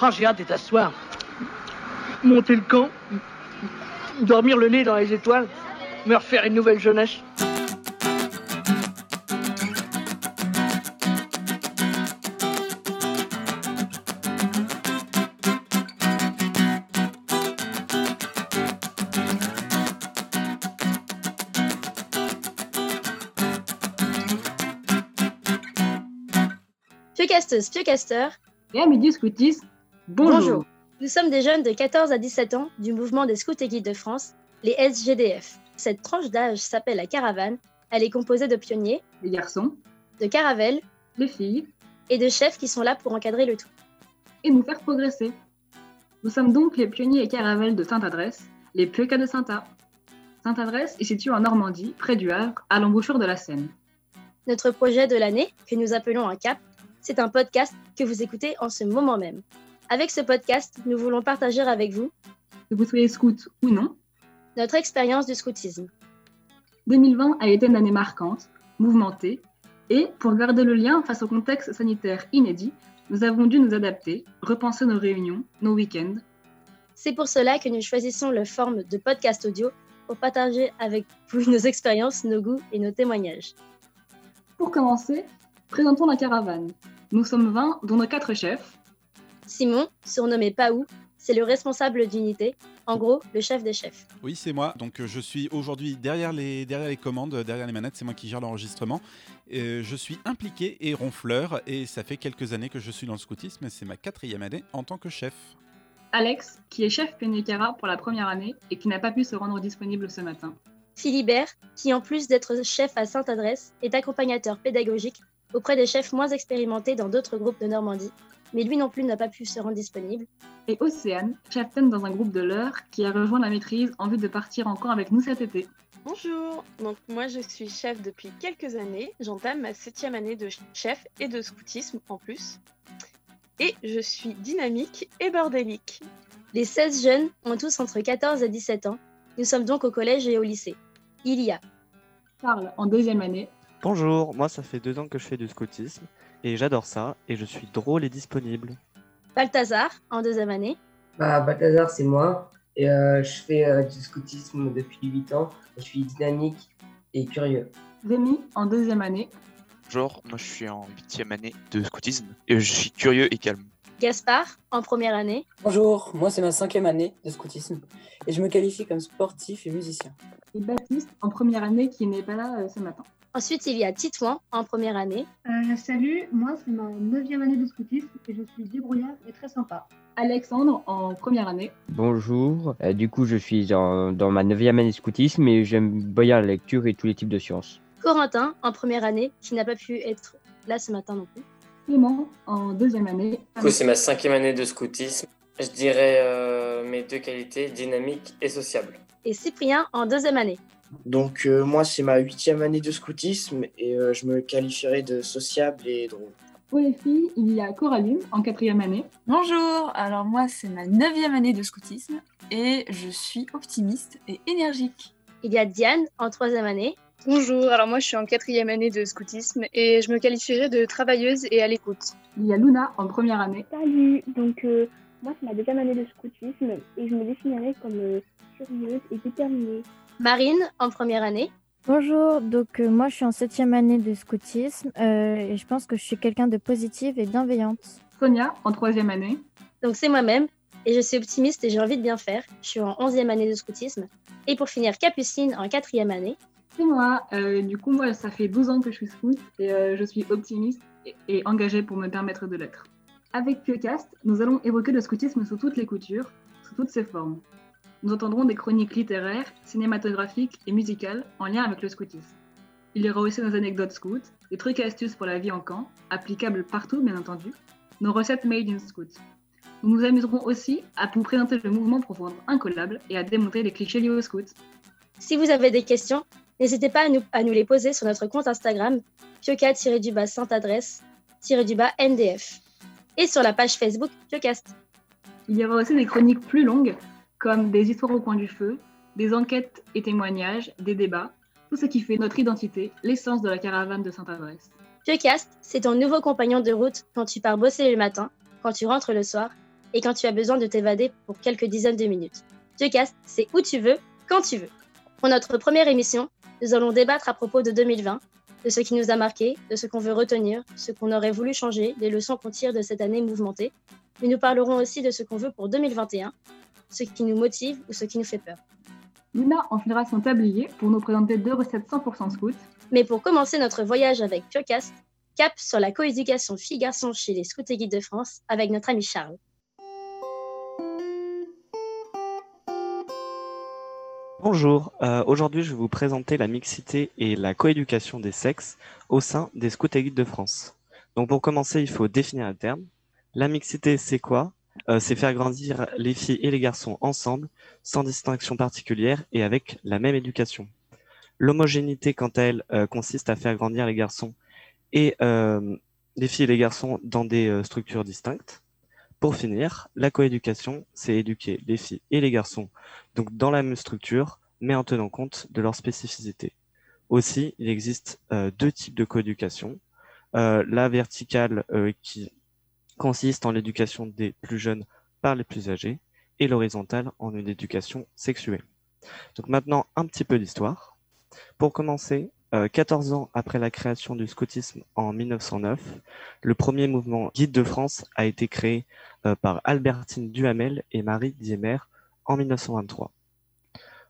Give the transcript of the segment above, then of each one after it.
Ah, j'ai hâte d'être asseoir. Monter le camp, dormir le nez dans les étoiles, me refaire une nouvelle jeunesse. Piocasteuses, piocasteurs, Et amis du scoutisme, bonjour. bonjour. Nous sommes des jeunes de 14 à 17 ans du mouvement des scouts et guides de France, les SGDF. Cette tranche d'âge s'appelle la caravane. Elle est composée de pionniers, Les garçons, de caravelles les filles, et de chefs qui sont là pour encadrer le tout. et nous faire progresser. Nous sommes donc les pionniers et caravelles de Sainte-Adresse, les Piocas de Saint-A. Sainte-Adresse est située en Normandie, près du Havre, à l'embouchure de la Seine. Notre projet de l'année, que nous appelons un CAP, c'est un podcast que vous écoutez en ce moment même. Avec ce podcast, nous voulons partager avec vous Que vous soyez scout ou non, notre expérience du scoutisme. 2020 a été une année marquante, mouvementée, et pour garder le lien face au contexte sanitaire inédit, nous avons dû nous adapter, repenser nos réunions, nos week-ends. C'est pour cela que nous choisissons le forme de podcast audio pour partager avec vous nos expériences, nos goûts et nos témoignages. Pour commencer, présentons la caravane. Nous sommes 20, dont nos quatre chefs, Simon, surnommé Paou, c'est le responsable d'unité, en gros le chef des chefs. Oui, c'est moi. Donc, euh, je suis aujourd'hui derrière les, derrière les commandes, euh, derrière les manettes. C'est moi qui gère l'enregistrement. Euh, je suis impliqué et ronfleur. Et ça fait quelques années que je suis dans le scoutisme. C'est ma quatrième année en tant que chef. Alex, qui est chef pionnier Cara pour la première année et qui n'a pas pu se rendre disponible ce matin. Philibert, qui en plus d'être chef à Sainte-Adresse, est accompagnateur pédagogique auprès des chefs moins expérimentés dans d'autres groupes de Normandie, mais lui non plus n'a pas pu se rendre disponible. Et Océane, cheftaine dans un groupe de l'heure, qui a rejoint la maîtrise en vue de partir encore avec nous cet été. Bonjour, donc moi je suis chef depuis quelques années, j'entame ma septième année de chef et de scoutisme en plus. Et je suis dynamique et bordélique. Les 16 jeunes ont tous entre 14 et 17 ans. Nous sommes donc au collège et au lycée. Il y a Charles, en deuxième année, Bonjour, moi ça fait deux ans que je fais du scoutisme et j'adore ça et je suis drôle et disponible. Balthazar en deuxième année, Bah, Balthazar, c'est moi. Et euh, je fais euh, du scoutisme depuis 8 ans. Je suis dynamique et curieux. Rémi, en deuxième année, Bonjour, moi je suis en huitième année de scoutisme et je suis curieux et calme. Gaspard en première année, Bonjour, moi c'est ma cinquième année de scoutisme et je me qualifie comme sportif et musicien. et Baptiste, en première année, qui n'est pas là euh, ce matin. ensuite il y a Titouan en première année, Euh, salut, moi c'est ma neuvième année de scoutisme et je suis débrouillard et très sympa. Alexandre, en première année, Bonjour, Euh, du coup je suis dans, dans ma neuvième année de scoutisme et j'aime bien la lecture et tous les types de sciences. Corentin en première année, qui n'a pas pu être là ce matin non plus, Clément, en deuxième année, Du coup, c'est ma cinquième année de scoutisme. Je dirais euh, mes deux qualités, dynamique et sociable. et Cyprien en deuxième année. Donc euh, moi c'est ma huitième année de scoutisme et euh, je me qualifierais de sociable et drôle. pour les filles, il y a Coraline, en quatrième année, Bonjour, alors moi c'est ma neuvième année de scoutisme et je suis optimiste et énergique. Il y a Diane en troisième année, Bonjour, alors moi je suis en quatrième année de scoutisme et je me qualifierais de travailleuse et à l'écoute. il y a Luna, en première année, Salut, donc euh, moi c'est ma deuxième année de scoutisme et je me définirais comme euh, curieuse et déterminée. Marine en première année, Bonjour, donc euh, moi je suis en septième année de scoutisme euh, et je pense que je suis quelqu'un de positive et bienveillante. Sonia, en troisième année, donc c'est moi-même, et je suis optimiste et j'ai envie de bien faire. Je suis en onzième année de scoutisme. Et pour finir, Capucine en quatrième année, c'est moi. Euh, du coup, moi, ça fait 12 ans que je suis scout et euh, je suis optimiste et, engagée pour me permettre de l'être. Avec Piocast, nous allons évoquer le scoutisme sous toutes les coutures, sous toutes ses formes. Nous entendrons des chroniques littéraires, cinématographiques et musicales en lien avec le scoutisme. Il y aura aussi nos anecdotes scouts, des trucs et astuces pour la vie en camp, applicables partout bien entendu, nos recettes made in scout. Nous nous amuserons aussi à vous présenter le mouvement pour rendre incollable et à démontrer les clichés liés au scout. si vous avez des questions, n'hésitez pas à nous, à nous les poser sur notre compte Instagram, pioca-du-bas sainte adresse bas NDF, et sur la page Facebook Piocast. Il y aura aussi des chroniques plus longues, comme des histoires au coin du feu, des enquêtes et témoignages, des débats, tout ce qui fait notre identité, l'essence de la caravane de Sainte-Adresse. Piocast, c'est ton nouveau compagnon de route quand tu pars bosser le matin, quand tu rentres le soir, et quand tu as besoin de t'évader pour quelques dizaines de minutes. Dieucast, c'est où tu veux, quand tu veux. Pour notre première émission, nous allons débattre à propos de 2020, de ce qui nous a marqué, de ce qu'on veut retenir, ce qu'on aurait voulu changer, les leçons qu'on tire de cette année mouvementée. Mais nous parlerons aussi de ce qu'on veut pour 2021, ce qui nous motive ou ce qui nous fait peur. Luna enfilera son tablier pour nous présenter deux recettes 100% scout. Mais pour commencer notre voyage avec Piocast, cap sur la coéducation filles-garçons chez les Scouts et Guides de France avec notre ami Charles. Bonjour, euh, aujourd'hui je vais vous présenter la mixité et la coéducation des sexes au sein des Scouts et Guides de France. Donc pour commencer, il faut définir un terme. La mixité, c'est quoi? Euh, C'est faire grandir les filles et les garçons ensemble, sans distinction particulière et avec la même éducation. L'homogénéité, quant à elle, euh, consiste à faire grandir les garçons et les filles et les garçons dans des structures distinctes. Pour finir, la coéducation, c'est éduquer les filles et les garçons donc dans la même structure, mais en tenant compte de leur spécificité. Aussi, il existe euh, deux types de coéducation. Euh, la verticale euh, qui consiste en l'éducation des plus jeunes par les plus âgés et l'horizontale en une éducation sexuée. Donc maintenant, un petit peu d'histoire. Pour commencer, 14 ans après la création du scoutisme en 1909, le premier mouvement Guide de France a été créé euh, par Albertine Duhamel et Marie Diemer en 1923.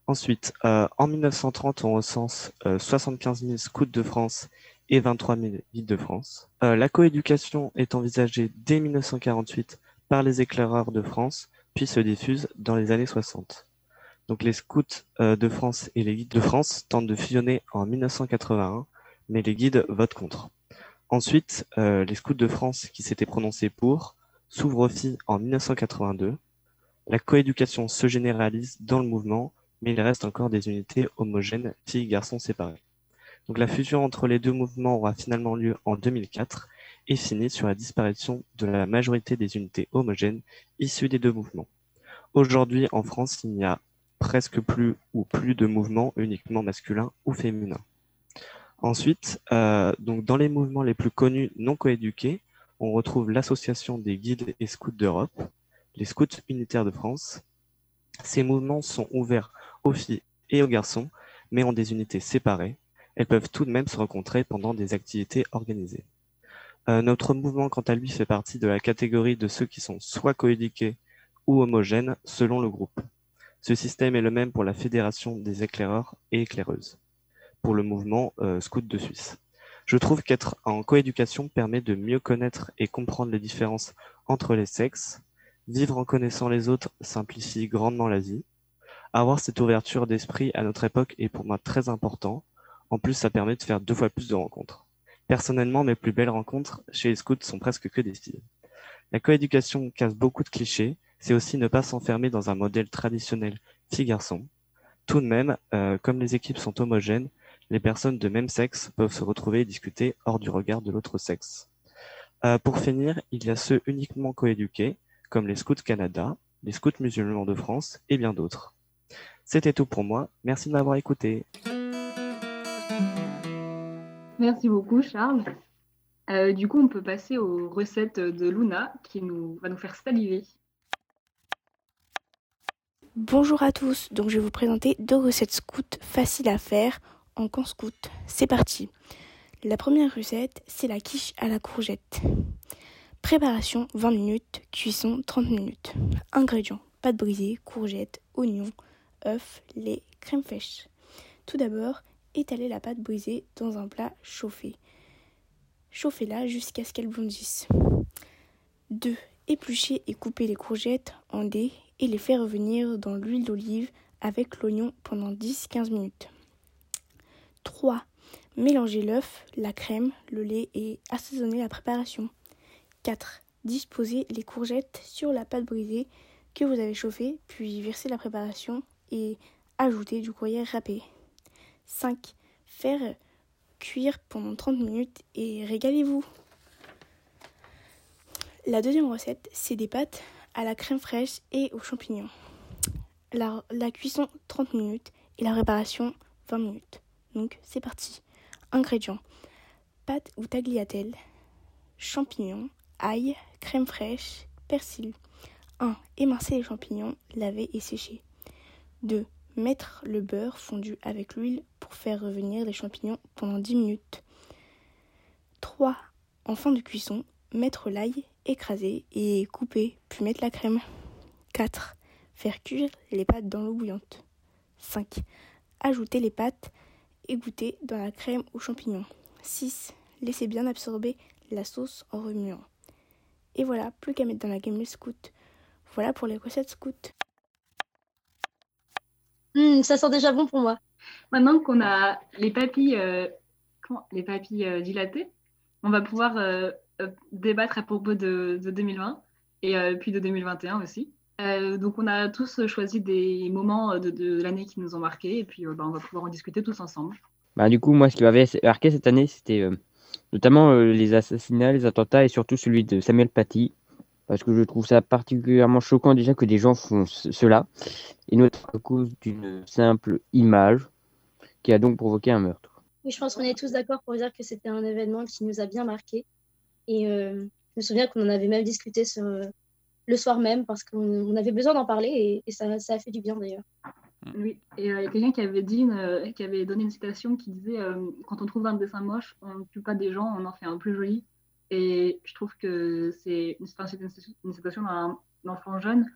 Ensuite, euh, en 1930, on recense euh, 75 000 scouts de France et 23 000 guides de France. Euh, la coéducation est envisagée dès 1948 par les éclaireurs de France, puis se diffuse dans les années 60. Donc les scouts euh, de France et les guides de France tentent de fusionner en 1981, mais les guides votent contre. Ensuite, euh, les scouts de France qui s'étaient prononcés pour s'ouvrent aux filles en 1982. La coéducation se généralise dans le mouvement, mais il reste encore des unités homogènes filles-garçons séparés. Donc la fusion entre les deux mouvements aura finalement lieu en 2004 et finit sur la disparition de la majorité des unités homogènes issues des deux mouvements. Aujourd'hui, en France, il n'y a presque plus ou plus de mouvements uniquement masculins ou féminins. Ensuite, euh, donc dans les mouvements les plus connus non coéduqués, on retrouve l'association des guides et scouts d'Europe, les scouts unitaires de France. Ces mouvements sont ouverts aux filles et aux garçons, mais ont des unités séparées. Elles peuvent tout de même se rencontrer pendant des activités organisées. Euh, notre mouvement, quant à lui, fait partie de la catégorie de ceux qui sont soit coéduqués ou homogènes selon le groupe. Ce système est le même pour la Fédération des éclaireurs et éclaireuses, pour le mouvement euh, Scout de Suisse. Je trouve qu'être en coéducation permet de mieux connaître et comprendre les différences entre les sexes. Vivre en connaissant les autres simplifie grandement la vie. Avoir cette ouverture d'esprit à notre époque est pour moi très important. En plus, ça permet de faire deux fois plus de rencontres. Personnellement, mes plus belles rencontres chez les scouts sont presque que des filles. La coéducation casse beaucoup de clichés, c'est aussi ne pas s'enfermer dans un modèle traditionnel fille-garçon. Tout de même, euh, comme les équipes sont homogènes, les personnes de même sexe peuvent se retrouver et discuter hors du regard de l'autre sexe. Euh, pour finir, il y a ceux uniquement coéduqués, comme les Scouts Canada, les Scouts musulmans de France et bien d'autres. C'était tout pour moi, merci de m'avoir écouté. Merci beaucoup, Charles. Euh, du coup, on peut passer aux recettes de Luna qui va nous faire saliver. Bonjour à tous, donc je vais vous présenter deux recettes scouts faciles à faire en camp scout. C'est parti. La première recette, c'est la quiche à la courgette. Préparation 20 minutes, cuisson 30 minutes. Ingrédients pâte brisée, courgettes, oignons, œufs, lait, crème fraîche. Tout d'abord, étalez la pâte brisée dans un plat chauffé. Chauffez-la jusqu'à ce qu'elle blondisse. 2. Épluchez et coupez les courgettes en dés et les faire revenir dans l'huile d'olive avec l'oignon pendant 10-15 minutes. 3. Mélangez l'œuf, la crème, le lait et assaisonnez la préparation. 4. Disposez les courgettes sur la pâte brisée que vous avez chauffée, puis versez la préparation et ajoutez du gruyère râpé. 5. Faire cuire pendant 30 minutes et régalez-vous. La deuxième recette, c'est des pâtes la crème fraîche et aux champignons. La, cuisson 30 minutes et la préparation 20 minutes. Donc c'est parti. Ingrédients pâte ou tagliatelle, champignons, ail, crème fraîche, persil. 1. Émincer les champignons, laver et sécher. 2. Mettre le beurre fondu avec l'huile pour faire revenir les champignons pendant 10 minutes. 3. En fin de cuisson, mettre l'ail, écraser et couper, puis mettre la crème. 4. Faire cuire les pâtes dans l'eau bouillante. 5. Ajouter les pâtes égoutter dans la crème aux champignons. 6. Laisser bien absorber la sauce en remuant. Et voilà, plus qu'à mettre dans la gamelle scout. Voilà pour les recettes scout. Hum, ça sent déjà bon pour moi. Maintenant qu'on a les papilles, euh, comment- les papilles euh, dilatées, on va pouvoir euh, débattre à propos de, de 2020 et euh, puis de 2021 aussi. Euh, donc on a tous choisi des moments euh, de, de l'année qui nous ont marqués et puis euh, bah, on va pouvoir en discuter tous ensemble. Bah, du coup, moi, ce qui m'avait marqué cette année, c'était euh, notamment euh, les assassinats, les attentats et surtout celui de Samuel Paty. Parce que je trouve ça particulièrement choquant déjà que des gens font ce- cela, et notamment à cause d'une simple image qui a donc provoqué un meurtre. Oui, je pense qu'on est tous d'accord pour dire que c'était un événement qui nous a bien marqué. Et euh, je me souviens qu'on en avait même discuté le soir même parce qu'on on avait besoin d'en parler et, ça, a fait du bien d'ailleurs. Oui, et euh, il y a quelqu'un qui avait dit, euh, qui avait donné une citation qui disait Quand on trouve un dessin moche, on ne tue pas des gens, on en fait un plus joli. Et je trouve que c'est une, une, une citation d'un enfant jeune.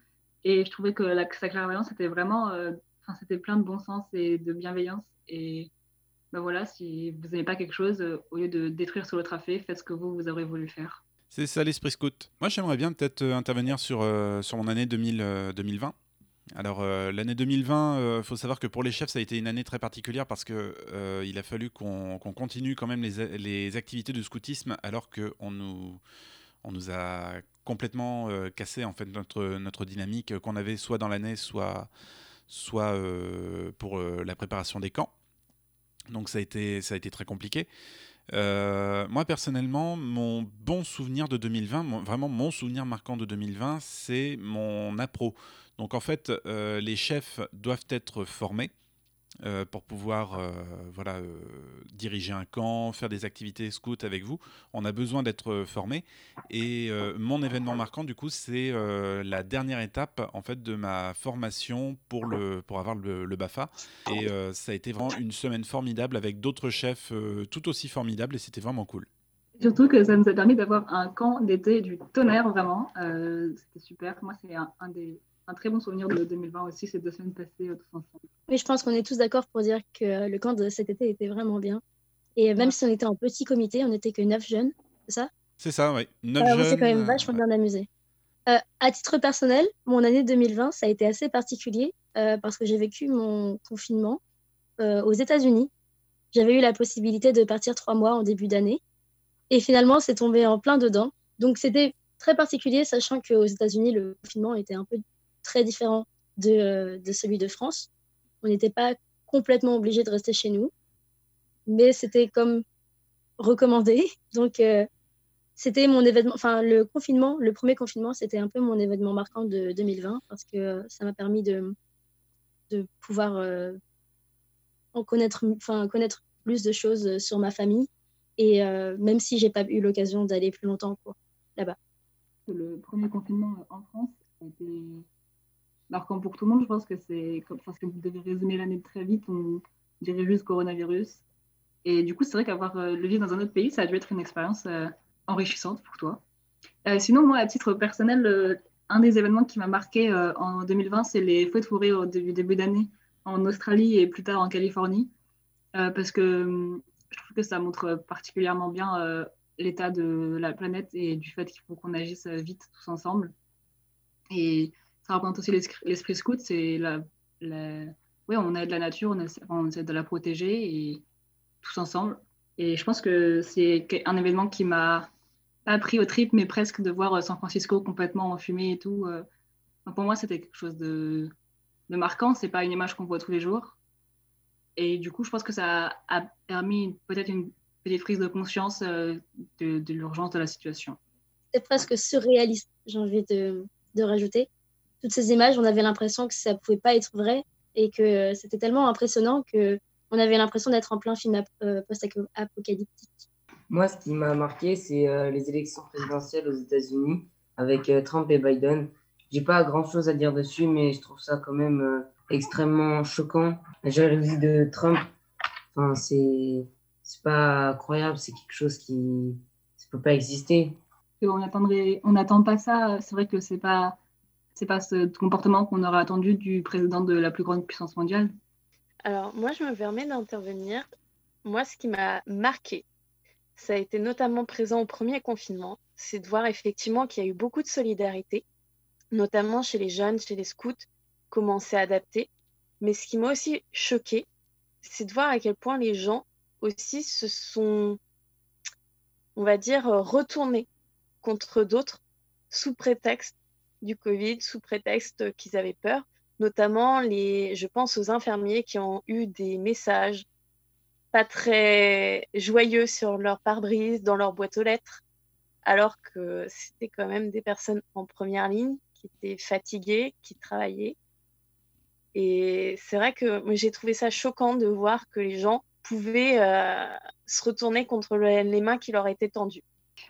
Et je trouvais que sa clairvoyance c'était vraiment, enfin, c'était plein de bon sens et de bienveillance. Et ben voilà, si vous n'aimez pas quelque chose, euh, au lieu de détruire sur l'autre affaire, faites ce que vous, vous aurez voulu faire. C'est ça l'esprit scout. Moi, j'aimerais bien peut-être euh, intervenir sur, euh, sur mon année 2000, euh, 2020. Alors, l'année 2020, il faut savoir que pour les chefs, ça a été une année très particulière parce que euh, il a fallu qu'on continue quand même les, les activités de scoutisme alors qu'on nous, on nous a complètement cassé en fait notre, dynamique qu'on avait soit dans l'année, soit, pour la préparation des camps. Donc ça a été, ça a été très compliqué. Euh, moi personnellement, mon bon souvenir de 2020, mon- vraiment mon souvenir marquant de 2020, c'est mon appro. Donc en fait, euh, les chefs doivent être formés euh, pour pouvoir euh, voilà, euh, diriger un camp, faire des activités scouts avec vous. On a besoin d'être formés. Et mon événement marquant, du coup, c'est la dernière étape en fait de ma formation pour, le, pour avoir le, BAFA. Et ça a été vraiment une semaine formidable avec d'autres chefs tout aussi formidables et c'était vraiment cool. Surtout que ça nous a permis d'avoir un camp d'été du tonnerre, vraiment. C'était super. Moi, c'est un des, un très bon souvenir de 2020 aussi, ces deux semaines passées euh, tous ensemble. Oui, je pense qu'on est tous d'accord pour dire que euh, le camp de cet été était vraiment bien. Et même si on était en petit comité, on n'était que neuf jeunes, c'est ça? C'est ça, oui. Neuf Euh, on s'est jeunes, quand même euh, vachement bien amusé. Euh, à titre personnel, mon année 2020, ça a été assez particulier euh, parce que j'ai vécu mon confinement euh, aux États-Unis. J'avais eu la possibilité de partir trois mois en début d'année. Et finalement, c'est tombé en plein dedans. Donc, c'était très particulier, sachant qu'aux États-Unis, le confinement était un peu très différent de, euh, de celui de France. On n'était pas complètement obligé de rester chez nous, mais c'était comme recommandé. Donc, euh, c'était mon événement, enfin, le confinement, le premier confinement, c'était un peu mon événement marquant de 2020 parce que ça m'a permis de, pouvoir euh, en connaître, enfin, connaître plus de choses sur ma famille. Et même si j'ai pas eu l'occasion d'aller plus longtemps là-bas. Le premier confinement en France a été marquant pour tout le monde. Je pense que c'est comme parce que vous devez résumer l'année très vite, on dirait juste coronavirus. Et du coup, c'est vrai qu'avoir euh, le vivre dans un autre pays, ça a dû être une expérience euh, enrichissante pour toi. Euh, sinon, moi, à titre personnel, euh, un des événements qui m'a marqué en 2020, c'est les feux de forêt au début, début d'année en Australie et plus tard en Californie. Parce que hum, je trouve que ça montre particulièrement bien l'état de la planète et du fait qu'il faut qu'on agisse vite tous ensemble. Et ça représente aussi l'esprit scout, c'est la, la... Oui, on aide la nature, on essaie, de la protéger et tous ensemble. Et je pense que c'est un événement qui m'a pas pris au trip, mais presque de voir euh, San Francisco complètement enfumé et tout. euh. Pour moi, c'était quelque chose de, de marquant. C'est pas une image qu'on voit tous les jours. Et du coup, je pense que ça a permis peut-être une petite prise de conscience euh, de, l'urgence de la situation. C'était presque surréaliste, j'ai envie de rajouter. Toutes ces images, on avait l'impression que ça pouvait pas être vrai et que euh, c'était tellement impressionnant que on avait l'impression d'être en plein film ap- euh, post-apocalyptique. Moi, ce qui m'a marqué, c'est euh, les élections présidentielles aux États-Unis avec euh, Trump et Biden. j'ai pas grand chose à dire dessus, mais je trouve ça quand même euh, extrêmement choquant. La jalousie de Trump, enfin, c'est c'est pas croyable, c'est quelque chose qui ne peut pas exister. on attendrait, on n'attend pas ça. C'est vrai que c'est pas, c'est pas ce comportement qu'on aurait attendu du président de la plus grande puissance mondiale? Alors moi, je me permets d'intervenir. Moi, ce qui m'a marqué, ça a été notamment présent au premier confinement, c'est de voir effectivement qu'il y a eu beaucoup de solidarité, notamment chez les jeunes, chez les scouts, comment s'est adapté. Mais ce qui m'a aussi choqué, c'est de voir à quel point les gens aussi se sont, on va dire, retournés contre d'autres sous prétexte du Covid, sous prétexte qu'ils avaient peur, notamment les, je pense aux infirmiers qui ont eu des messages pas très joyeux sur leur pare-brise, dans leur boîte aux lettres, alors que c'était quand même des personnes en première ligne qui étaient fatiguées, qui travaillaient. Et c'est vrai que j'ai trouvé ça choquant de voir que les gens pouvaient euh, se retourner contre les mains qui leur étaient tendues.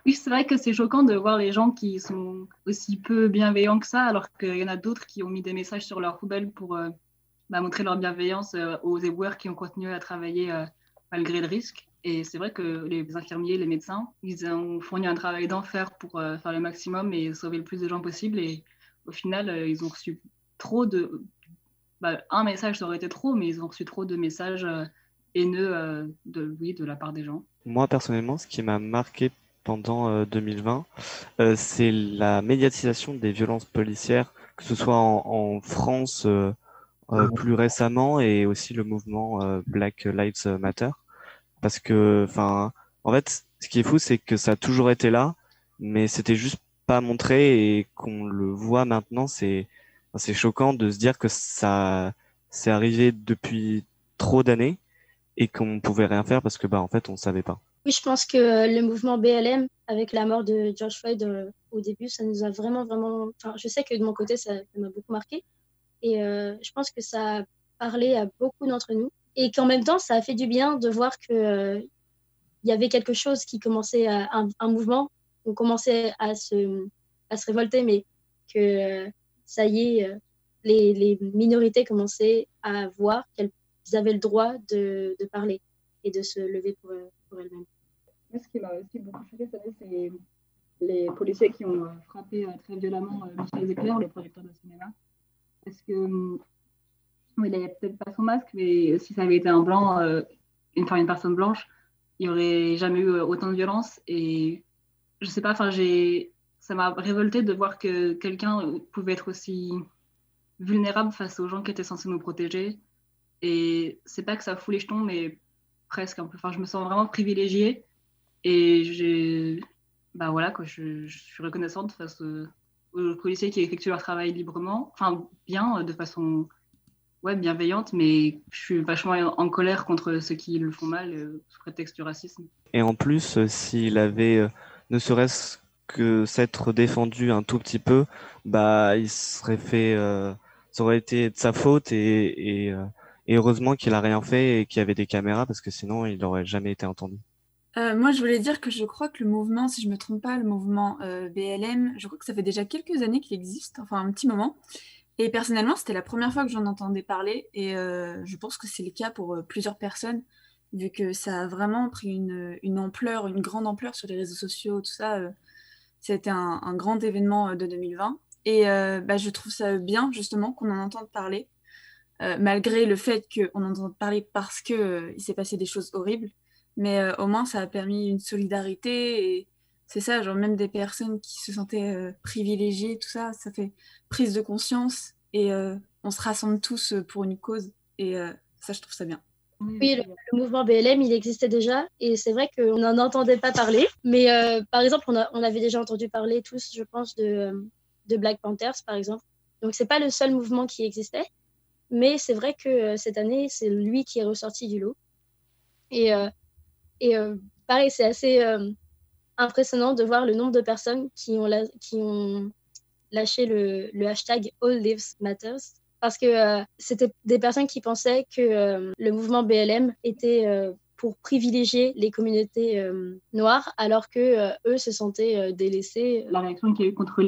Oui, c'est vrai que c'est choquant de voir les gens qui sont aussi peu bienveillants que ça, alors qu'il y en a d'autres qui ont mis des messages sur leur poubelle pour euh, bah, montrer leur bienveillance euh, aux éboueurs qui ont continué à travailler malgré le risque. Et c'est vrai que les infirmiers, les médecins, ils ont fourni un travail d'enfer pour faire le maximum et sauver le plus de gens possible. Et au final, ils ont reçu trop de. Bah, un message, ça aurait été trop, mais ils ont reçu trop de messages haineux euh, de, oui, de la part des gens Moi, personnellement, ce qui m'a marqué pendant 2020, euh, euh, c'est la médiatisation des violences policières, que ce soit en, France plus récemment et aussi le mouvement Black Lives Matter. Parce que, enfin, en fait, ce qui est fou, c'est que ça a toujours été là, mais c'était juste pas montré et qu'on le voit maintenant, c'est c'est choquant de se dire que ça c'est arrivé depuis trop d'années et qu'on pouvait rien faire parce que bah en fait on savait pas. Oui, je pense que le mouvement BLM avec la mort de George Floyd euh, au début, ça nous a vraiment vraiment. Enfin, je sais que de mon côté ça m'a beaucoup marqué et euh, je pense que ça a parlé à beaucoup d'entre nous et qu'en même temps ça a fait du bien de voir que euh, y avait quelque chose qui commençait à, un, mouvement, on commençait à se à se révolter, mais que ça y est, les, les minorités commençaient à voir qu'elles avaient le droit de, de, parler et de se lever pour, ce qui m'a aussi beaucoup choqué cette année, c'est les policiers qui ont euh, frappé euh, très violemment euh, Michel Zecler, le producteur de cinéma. Parce que, hum, il n'avait peut-être pas son masque, mais si ça avait été un blanc, une, une personne blanche, il n'y aurait jamais eu autant de violence. Et je sais pas, ça m'a révolté de voir que quelqu'un pouvait être aussi vulnérable face aux gens qui étaient censés nous protéger et c'est pas que ça fout les jetons, mais presque un peu. Enfin, je me sens vraiment privilégiée. Et j'ai, bah voilà, quoi, je, suis reconnaissante face aux, policiers qui effectuent leur travail librement, enfin bien, de façon ouais, bienveillante, mais je suis vachement en colère contre ceux qui le font mal euh, sous prétexte du racisme. Et en plus, euh, s'il avait euh, ne serait-ce que s'être défendu un tout petit peu, bah il serait fait, ça aurait été de sa faute et et heureusement qu'il a rien fait et qu'il y avait des caméras parce que sinon il n'aurait jamais été entendu. Euh, moi, je voulais dire que je crois que le mouvement, si je ne me trompe pas, le mouvement euh, BLM, je crois que ça fait déjà quelques années qu'il existe, enfin un petit moment. Et personnellement, c'était la première fois que j'en entendais parler et euh, je pense que c'est le cas pour plusieurs personnes, vu que ça a vraiment pris une, ampleur, une grande ampleur sur les réseaux sociaux, tout ça. C'était un, un, grand événement de 2020. Et bah, je trouve ça bien, justement, qu'on en entende parler euh, malgré le fait qu'on entend parler parce qu'il euh, s'est passé des choses horribles. Mais euh, au moins, ça a permis une solidarité et c'est ça, genre même des personnes qui se sentaient privilégiées, tout ça, ça fait prise de conscience et on se rassemble tous pour une cause et ça, je trouve ça bien. Oui, le, mouvement BLM, il existait déjà et c'est vrai qu'on n'en entendait pas parler. Mais par exemple, on, on, avait déjà entendu parler tous, je pense, de, de Black Panthers, par exemple. Donc, c'est pas le seul mouvement qui existait. Mais c'est vrai que euh, cette année, c'est lui qui est ressorti du lot. Et, euh, euh, pareil, c'est assez impressionnant de voir le nombre de personnes qui ont, lâché le, le, hashtag All Lives Matters. Parce que c'était des personnes qui pensaient que le mouvement BLM était pour privilégier les communautés noires, alors que eux se sentaient délaissés. La réaction qu'il y a eu contre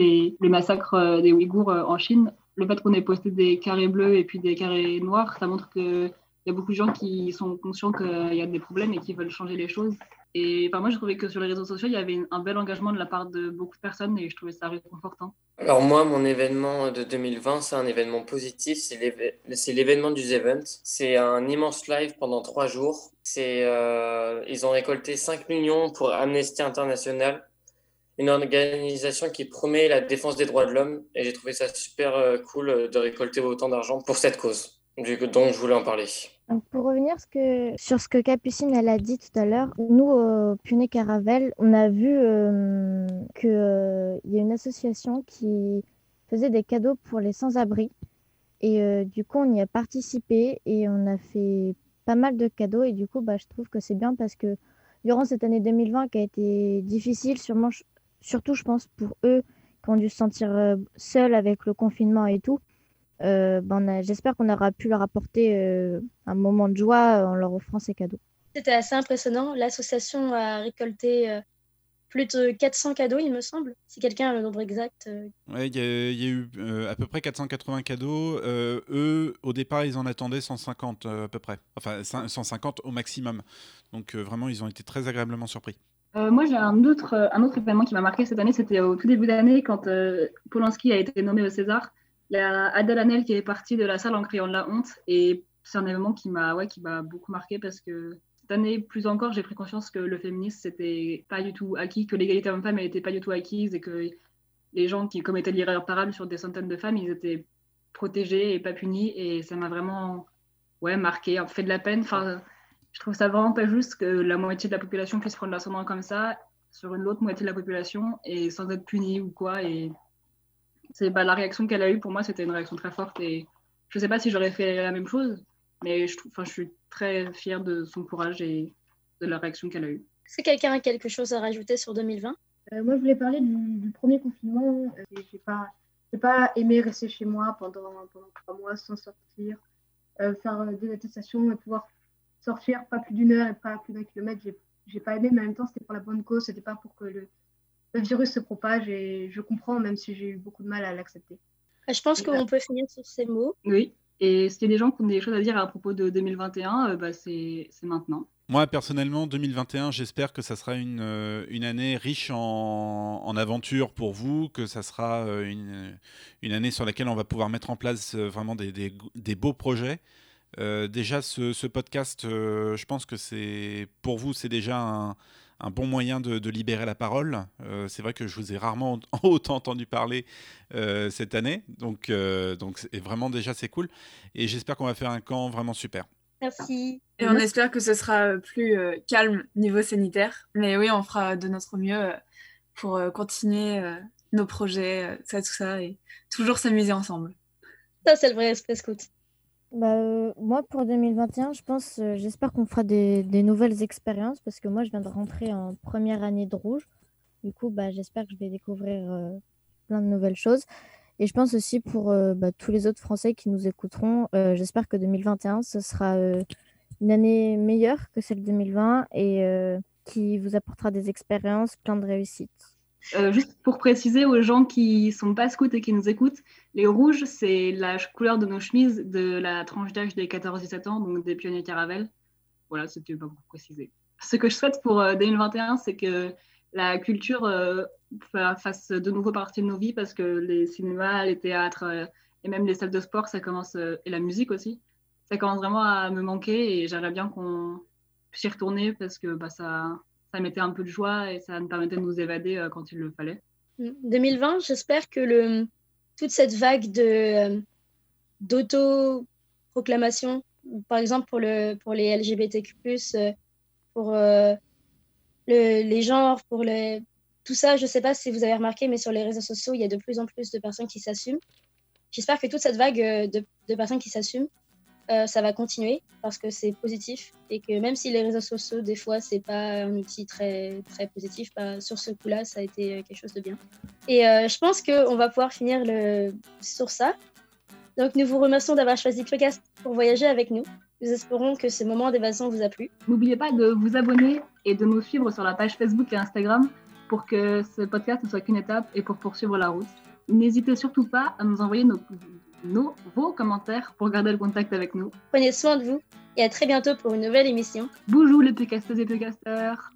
massacres euh, des Ouïghours en Chine, le fait qu'on ait posté des carrés bleus et puis des carrés noirs, ça montre qu'il y a beaucoup de gens qui sont conscients qu'il y a des problèmes et qui veulent changer les choses. Et moi, je trouvais que sur les réseaux sociaux, il y avait un bel engagement de la part de beaucoup de personnes et je trouvais ça réconfortant. Alors moi, mon événement de 2020, c'est un événement positif, c'est l'événement du Event. C'est un immense live pendant trois jours. C'est, euh, ils ont récolté 5 millions pour Amnesty International, une organisation qui promet la défense des droits de l'homme. Et j'ai trouvé ça super euh, cool euh, de récolter autant d'argent pour cette cause. Donc je voulais en parler. Pour revenir sur ce que Capucine elle a dit tout à l'heure, nous au Punet Caravel, on a vu qu'il y a une association qui faisait des cadeaux pour les sans-abri. Et euh, du coup, on y a participé et on a fait pas mal de cadeaux. Et du coup, bah, je trouve que c'est bien parce que durant cette année 2020 qui a été difficile, sûrement, surtout je pense pour eux qui ont dû se sentir euh, seuls avec le confinement et tout, euh, ben, j'espère qu'on aura pu leur apporter euh, un moment de joie en leur offrant ces cadeaux. C'était assez impressionnant. L'association a récolté euh, plus de 400 cadeaux, il me semble. Si quelqu'un a le nombre exact. euh, Ouais, il y, y a eu euh, à peu près 480 cadeaux. Euh, eux, au départ, ils en attendaient 150 euh, à peu près. Enfin, cin- 150 au maximum. Donc euh, vraiment, ils ont été très agréablement surpris. Euh, moi, j'ai un autre, un autre événement qui m'a marqué cette année. C'était au tout début d'année, quand euh, Polanski a été nommé au César. Il y a Adèle Hanel qui est partie de la salle en criant de la honte. Et c'est un événement qui m'a ouais, beaucoup marqué parce que cette année, plus encore, j'ai pris conscience que le féminisme, c'était pas du tout acquis, que l'égalité homme-femme n'était pas du tout acquise et que les gens qui commettaient l'irréparable sur des centaines de femmes, ils étaient protégés et pas punis. Et ça m'a vraiment ouais, marqué, fait de la peine. Je trouve ça vraiment pas juste que la moitié de la population puisse prendre l'ascendant comme ça sur une autre moitié de la population et sans être punie ou quoi. Et c'est bah, la réaction qu'elle a eue pour moi, c'était une réaction très forte. Et je sais pas si j'aurais fait la même chose, mais je, trouve, enfin, je suis très fière de son courage et de la réaction qu'elle a eue. Est-ce que quelqu'un a quelque chose à rajouter sur 2020 Euh, moi, je voulais parler du, du premier confinement. Euh, j'ai pas, j'ai pas aimé rester chez moi pendant, pendant trois mois sans sortir, euh, faire euh, des attestations et pouvoir sortir pas plus d'une heure et pas plus d'un kilomètre. J'ai, j'ai pas aimé, mais en même temps, c'était pour la bonne cause. C'était pas pour que le, le virus se propage et je comprends, même si j'ai eu beaucoup de mal à l'accepter. Je pense qu'on peut finir sur ces mots. Oui. Et s'il y a des gens qui ont des choses à dire à propos de 2021, euh, bah, c'est, c'est maintenant. Moi, personnellement, 2021, j'espère que ça sera une, euh, une année riche en, en aventures pour vous, que ça sera euh, une, une année sur laquelle on va pouvoir mettre en place vraiment des, des- des beaux projets. Euh, déjà, ce, ce podcast, euh, je pense que c'est pour vous, c'est déjà un, un bon moyen de, de libérer la parole. Euh, c'est vrai que je vous ai rarement autant entendu parler euh, cette année, donc, euh, donc vraiment déjà c'est cool. Et j'espère qu'on va faire un camp vraiment super. Merci. Et on espère que ce sera plus euh, calme niveau sanitaire. Mais oui, on fera de notre mieux pour euh, continuer euh, nos projets, ça, tout ça, et toujours s'amuser ensemble. Ça, c'est le vrai esprit scout. Bah, euh, moi, pour 2021, je pense, euh, j'espère qu'on fera des, nouvelles expériences parce que moi, je viens de rentrer en première année de rouge. Du coup, bah, j'espère que je vais découvrir euh, plein de nouvelles choses. Et je pense aussi pour bah, tous les autres Français qui nous écouteront, j'espère que 2021, ce sera une année meilleure que celle de 2020 et qui vous apportera des expériences plein de réussites. Euh, juste pour préciser aux gens qui sont pas scouts et qui nous écoutent, les rouges, c'est la couleur de nos chemises de la tranche d'âge des 14-17 ans, donc des pionniers Caravelle. Voilà, c'était pas pour préciser. Ce que je souhaite pour euh, 2021, c'est que la culture euh, fa- fasse de nouveau partie de nos vies parce que les cinémas, les théâtres euh, et même les salles de sport, ça commence, euh, et la musique aussi, ça commence vraiment à me manquer et j'aimerais bien qu'on puisse y retourner parce que bah, ça, ça mettait un peu de joie et ça nous permettait de nous évader euh, quand il le fallait. 2020, j'espère que toute cette vague de, euh, d'auto-proclamation, par exemple pour, le, pour les LGBTQ, euh, pour le- les genres, pour les, tout ça, je ne sais pas si vous avez remarqué, mais sur les réseaux sociaux, il y a de plus en plus de personnes qui s'assument. J'espère que toute cette vague de personnes qui s'assument, euh, ça va continuer parce que c'est positif et que même si les réseaux sociaux, des fois, c'est pas un outil très, très positif, bah, sur ce coup-là, ça a été euh, quelque chose de bien. Et euh, je pense qu'on va pouvoir finir sur ça. Donc, nous vous remercions d'avoir choisi Podcast pour voyager avec nous. Nous espérons que ce moment d'évasion vous a plu. N'oubliez pas de vous abonner et de nous suivre sur la page Facebook et Instagram pour que ce podcast ne soit qu'une étape et pour poursuivre la route. N'hésitez surtout pas à nous envoyer nos, nos, vos commentaires pour garder le contact avec nous. Prenez soin de vous et à très bientôt pour une nouvelle émission. Bonjour les pécasteuses et pécasteurs